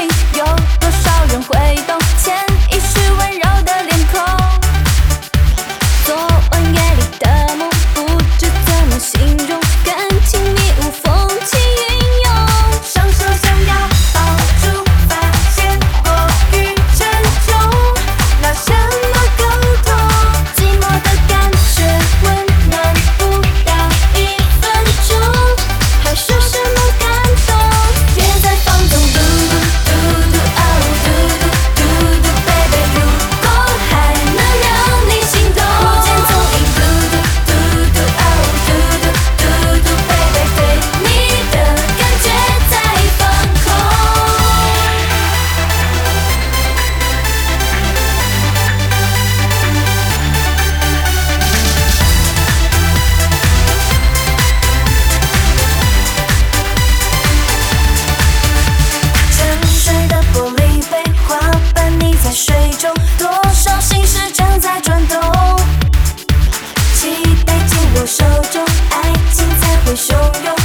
有多少人会懂？我手中爱情才会汹涌。